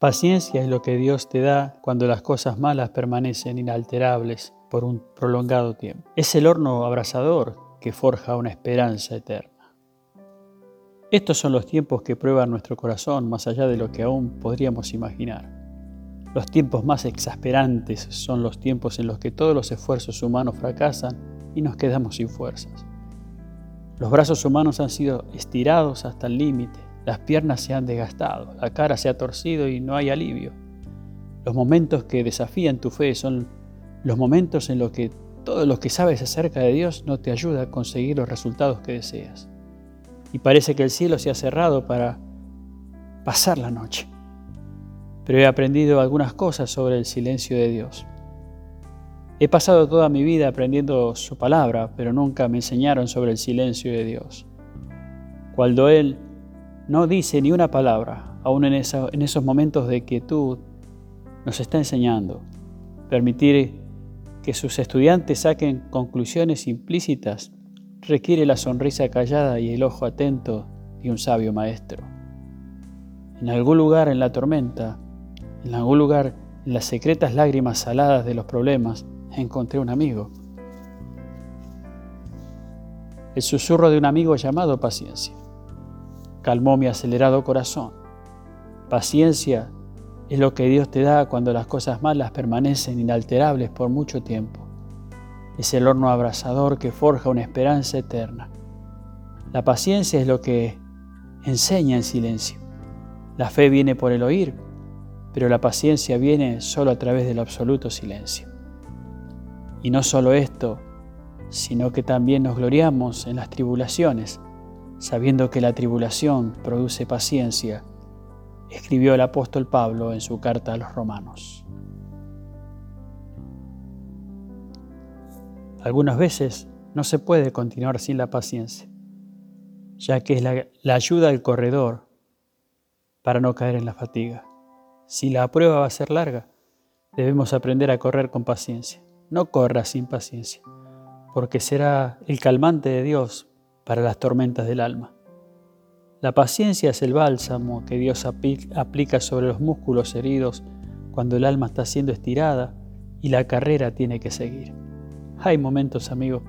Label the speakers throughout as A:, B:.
A: Paciencia es lo que Dios te da cuando las cosas malas permanecen inalterables por un prolongado tiempo. Es el horno abrasador que forja una esperanza eterna. Estos son los tiempos que prueban nuestro corazón más allá de lo que aún podríamos imaginar. Los tiempos más exasperantes son los tiempos en los que todos los esfuerzos humanos fracasan y nos quedamos sin fuerzas. Los brazos humanos han sido estirados hasta el límite las piernas se han desgastado, la cara se ha torcido y no hay alivio. Los momentos que desafían tu fe son los momentos en los que todo lo que sabes acerca de Dios no te ayuda a conseguir los resultados que deseas. Y parece que el cielo se ha cerrado para pasar la noche. Pero he aprendido algunas cosas sobre el silencio de Dios. He pasado toda mi vida aprendiendo su palabra, pero nunca me enseñaron sobre el silencio de Dios. Cuando Él no dice ni una palabra, aún en, esos momentos de quietud, nos está enseñando. Permitir que sus estudiantes saquen conclusiones implícitas requiere la sonrisa callada y el ojo atento de un sabio maestro. En algún lugar en la tormenta, en algún lugar en las secretas lágrimas saladas de los problemas, encontré un amigo. El susurro de un amigo llamado paciencia calmó mi acelerado corazón. Paciencia es lo que Dios te da cuando las cosas malas permanecen inalterables por mucho tiempo. Es el horno abrasador que forja una esperanza eterna. La paciencia es lo que enseña en silencio. La fe viene por el oír, pero la paciencia viene solo a través del absoluto silencio. Y no solo esto, sino que también nos gloriamos en las tribulaciones, sabiendo que la tribulación produce paciencia, escribió el apóstol Pablo en su carta a los romanos. Algunas veces no se puede continuar sin la paciencia, ya que es la, ayuda al corredor para no caer en la fatiga. Si la prueba va a ser larga, debemos aprender a correr con paciencia. No corra sin paciencia, porque será el calmante de Dios para las tormentas del alma. La paciencia es el bálsamo que Dios aplica sobre los músculos heridos cuando el alma está siendo estirada y la carrera tiene que seguir. Hay momentos, amigo,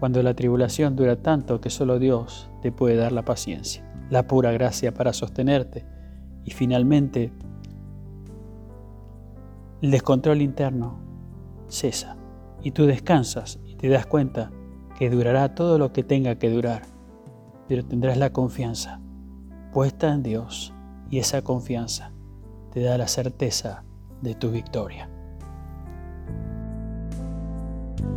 A: cuando la tribulación dura tanto que solo Dios te puede dar la paciencia, la pura gracia para sostenerte y finalmente el descontrol interno cesa y tú descansas y te das cuenta que durará todo lo que tenga que durar, pero tendrás la confianza puesta en Dios y esa confianza te da la certeza de tu victoria.